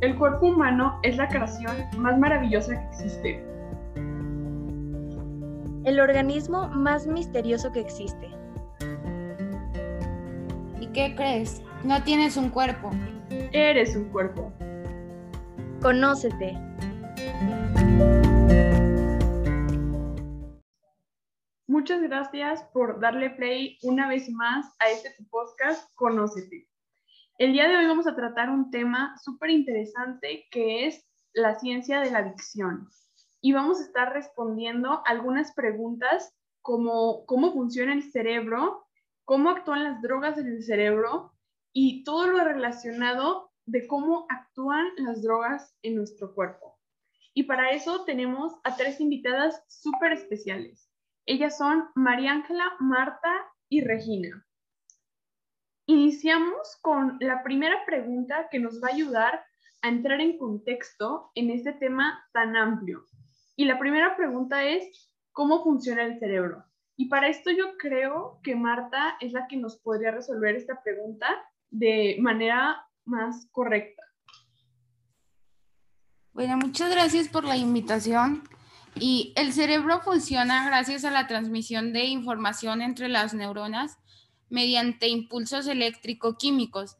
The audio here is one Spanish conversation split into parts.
El cuerpo humano es la creación más maravillosa que existe. El organismo más misterioso que existe. ¿Y qué crees? No tienes un cuerpo. Eres un cuerpo. Conócete. Muchas gracias por darle play una vez más a este podcast Conócete. El día de hoy vamos a tratar un tema súper interesante que es la ciencia de la adicción. Y vamos a estar respondiendo algunas preguntas como cómo funciona el cerebro, cómo actúan las drogas en el cerebro y todo lo relacionado de cómo actúan las drogas en nuestro cuerpo. Y para eso tenemos a tres invitadas súper especiales. Ellas son María Ángela, Marta y Regina. Iniciamos con la primera pregunta que nos va a ayudar a entrar en contexto en este tema tan amplio. Y la primera pregunta es, ¿cómo funciona el cerebro? Y para esto yo creo que Marta es la que nos podría resolver esta pregunta de manera más correcta. Bueno, muchas gracias por la invitación. Y el cerebro funciona gracias a la transmisión de información entre las neuronas mediante impulsos eléctrico-químicos.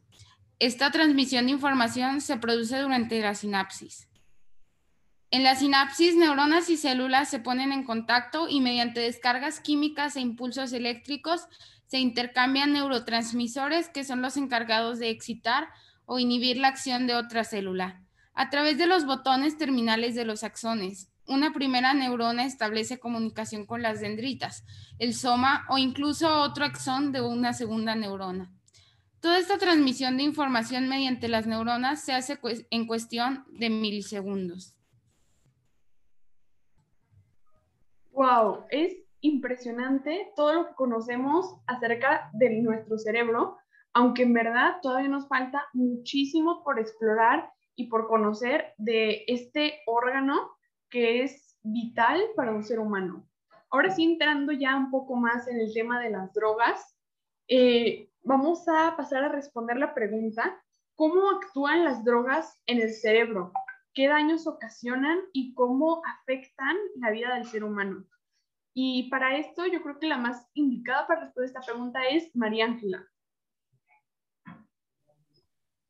Esta transmisión de información se produce durante la sinapsis. En la sinapsis, neuronas y células se ponen en contacto y mediante descargas químicas e impulsos eléctricos se intercambian neurotransmisores que son los encargados de excitar o inhibir la acción de otra célula a través de los botones terminales de los axones una primera neurona establece comunicación con las dendritas, el soma o incluso otro axón de una segunda neurona. Toda esta transmisión de información mediante las neuronas se hace en cuestión de milisegundos. Wow, es impresionante todo lo que conocemos acerca de nuestro cerebro, aunque en verdad todavía nos falta muchísimo por explorar y por conocer de este órgano que es vital para un ser humano. Ahora sí, entrando ya un poco más en el tema de las drogas, eh, vamos a pasar a responder la pregunta, ¿cómo actúan las drogas en el cerebro? ¿Qué daños ocasionan y cómo afectan la vida del ser humano? Y para esto yo creo que la más indicada para responder esta pregunta es María Ángela.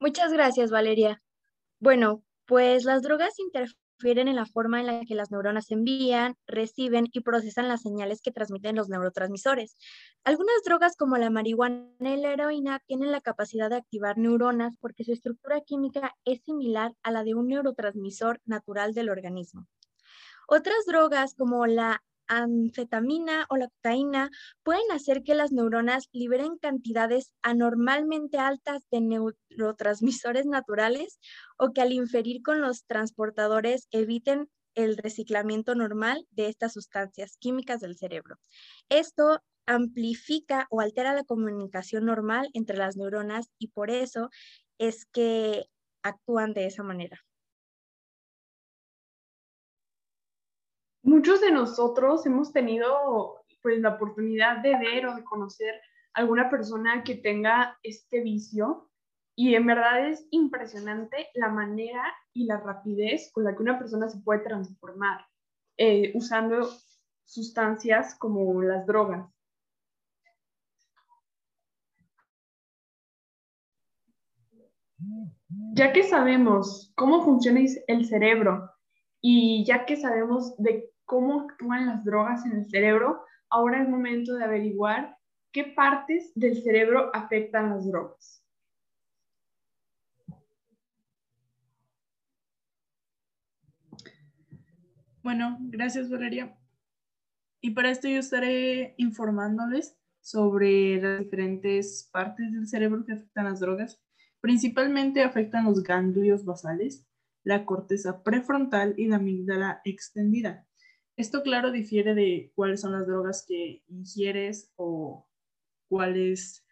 Muchas gracias, Valeria. Bueno, pues las drogas interfieren en la forma en la que las neuronas envían, reciben y procesan las señales que transmiten los neurotransmisores. Algunas drogas como la marihuana y la heroína tienen la capacidad de activar neuronas porque su estructura química es similar a la de un neurotransmisor natural del organismo. Otras drogas como la anfetamina o la cocaína pueden hacer que las neuronas liberen cantidades anormalmente altas de neurotransmisores naturales o que al inferir con los transportadores eviten el reciclamiento normal de estas sustancias químicas del cerebro. Esto amplifica o altera la comunicación normal entre las neuronas y por eso es que actúan de esa manera. Muchos de nosotros hemos tenido pues la oportunidad de ver o de conocer alguna persona que tenga este vicio y en verdad es impresionante la manera y la rapidez con la que una persona se puede transformar eh, usando sustancias como las drogas. Ya que sabemos cómo funciona el cerebro y ya que sabemos de cómo actúan las drogas en el cerebro, ahora es momento de averiguar qué partes del cerebro afectan las drogas. Bueno, gracias Valeria. Y para esto yo estaré informándoles sobre las diferentes partes del cerebro que afectan las drogas. Principalmente afectan los ganglios basales, la corteza prefrontal y la amígdala extendida. Esto, claro, difiere de cuáles son las drogas que ingieres o cuáles,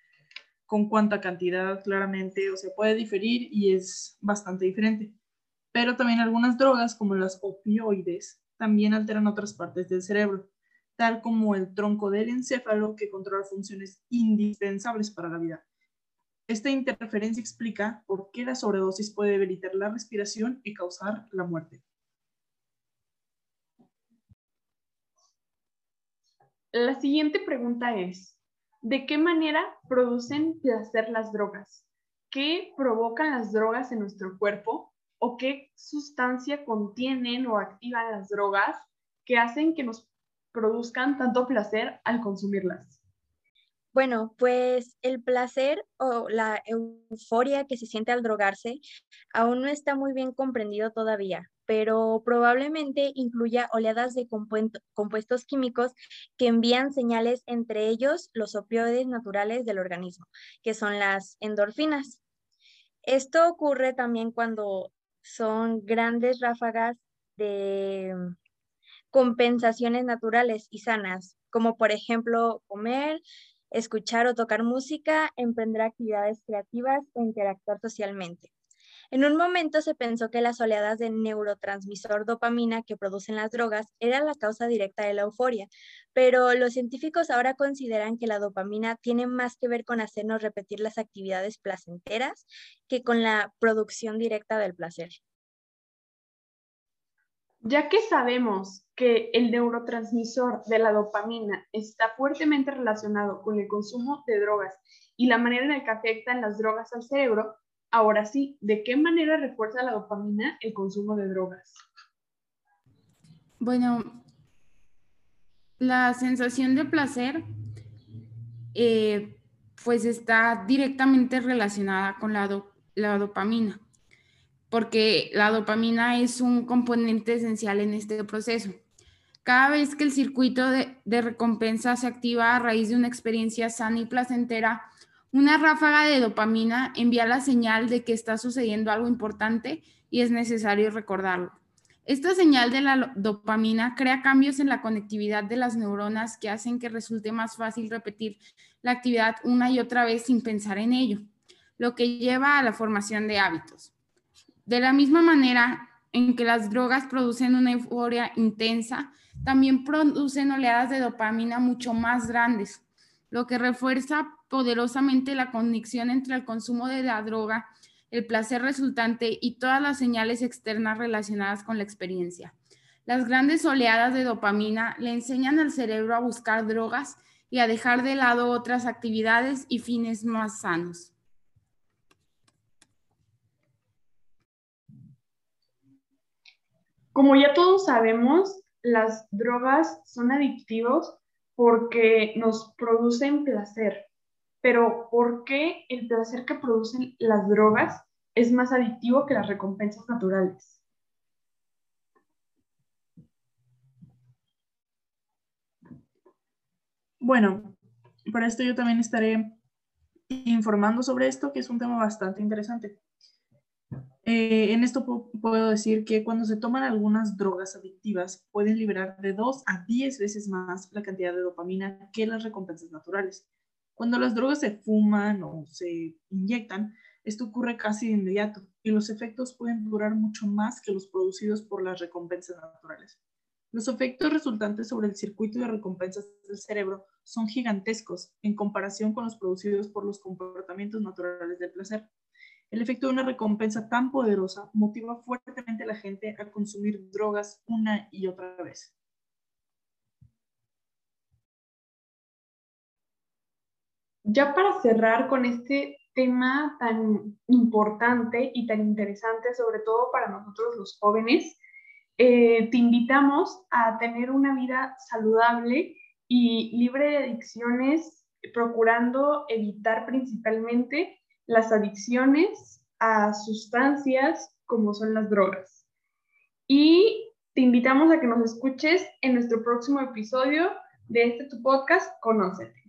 con cuánta cantidad, claramente, o sea, puede diferir y es bastante diferente. Pero también algunas drogas, como las opioides, también alteran otras partes del cerebro, tal como el tronco del encéfalo que controla funciones indispensables para la vida. Esta interferencia explica por qué la sobredosis puede debilitar la respiración y causar la muerte. La siguiente pregunta es, ¿de qué manera producen placer las drogas? ¿Qué provocan las drogas en nuestro cuerpo? ¿O qué sustancia contienen o activan las drogas que hacen que nos produzcan tanto placer al consumirlas? Bueno, pues el placer o la euforia que se siente al drogarse aún no está muy bien comprendido todavía, pero probablemente incluya oleadas de compuestos químicos que envían señales entre ellos los opioides naturales del organismo, que son las endorfinas. Esto ocurre también cuando son grandes ráfagas de compensaciones naturales y sanas, como por ejemplo comer, escuchar o tocar música, emprender actividades creativas o interactuar socialmente. En un momento se pensó que las oleadas de neurotransmisor dopamina que producen las drogas eran la causa directa de la euforia, pero los científicos ahora consideran que la dopamina tiene más que ver con hacernos repetir las actividades placenteras que con la producción directa del placer. Ya que sabemos que el neurotransmisor de la dopamina está fuertemente relacionado con el consumo de drogas y la manera en la que afectan las drogas al cerebro, ahora sí, ¿de qué manera refuerza la dopamina el consumo de drogas? Bueno, la sensación de placer eh, pues está directamente relacionada con la, la dopamina porque la dopamina es un componente esencial en este proceso. Cada vez que el circuito de, recompensa se activa a raíz de una experiencia sana y placentera, una ráfaga de dopamina envía la señal de que está sucediendo algo importante y es necesario recordarlo. Esta señal de la dopamina crea cambios en la conectividad de las neuronas que hacen que resulte más fácil repetir la actividad una y otra vez sin pensar en ello, lo que lleva a la formación de hábitos. De la misma manera en que las drogas producen una euforia intensa, también producen oleadas de dopamina mucho más grandes, lo que refuerza poderosamente la conexión entre el consumo de la droga, el placer resultante y todas las señales externas relacionadas con la experiencia. Las grandes oleadas de dopamina le enseñan al cerebro a buscar drogas y a dejar de lado otras actividades y fines más sanos. Como ya todos sabemos, las drogas son adictivos porque nos producen placer. Pero ¿por qué el placer que producen las drogas es más adictivo que las recompensas naturales? Bueno, para esto yo también estaré informando sobre esto, que es un tema bastante interesante. Eh, en esto puedo decir que cuando se toman algunas drogas adictivas pueden liberar de 2 a 10 veces más la cantidad de dopamina que las recompensas naturales. Cuando las drogas se fuman o se inyectan, esto ocurre casi de inmediato y los efectos pueden durar mucho más que los producidos por las recompensas naturales. Los efectos resultantes sobre el circuito de recompensas del cerebro son gigantescos en comparación con los producidos por los comportamientos naturales del placer. El efecto de una recompensa tan poderosa motiva fuertemente a la gente a consumir drogas una y otra vez. Ya para cerrar con este tema tan importante y tan interesante, sobre todo para nosotros los jóvenes, eh, te invitamos a tener una vida saludable y libre de adicciones, procurando evitar principalmente las adicciones a sustancias como son las drogas. Y te invitamos a que nos escuches en nuestro próximo episodio de este tu podcast, Conócete.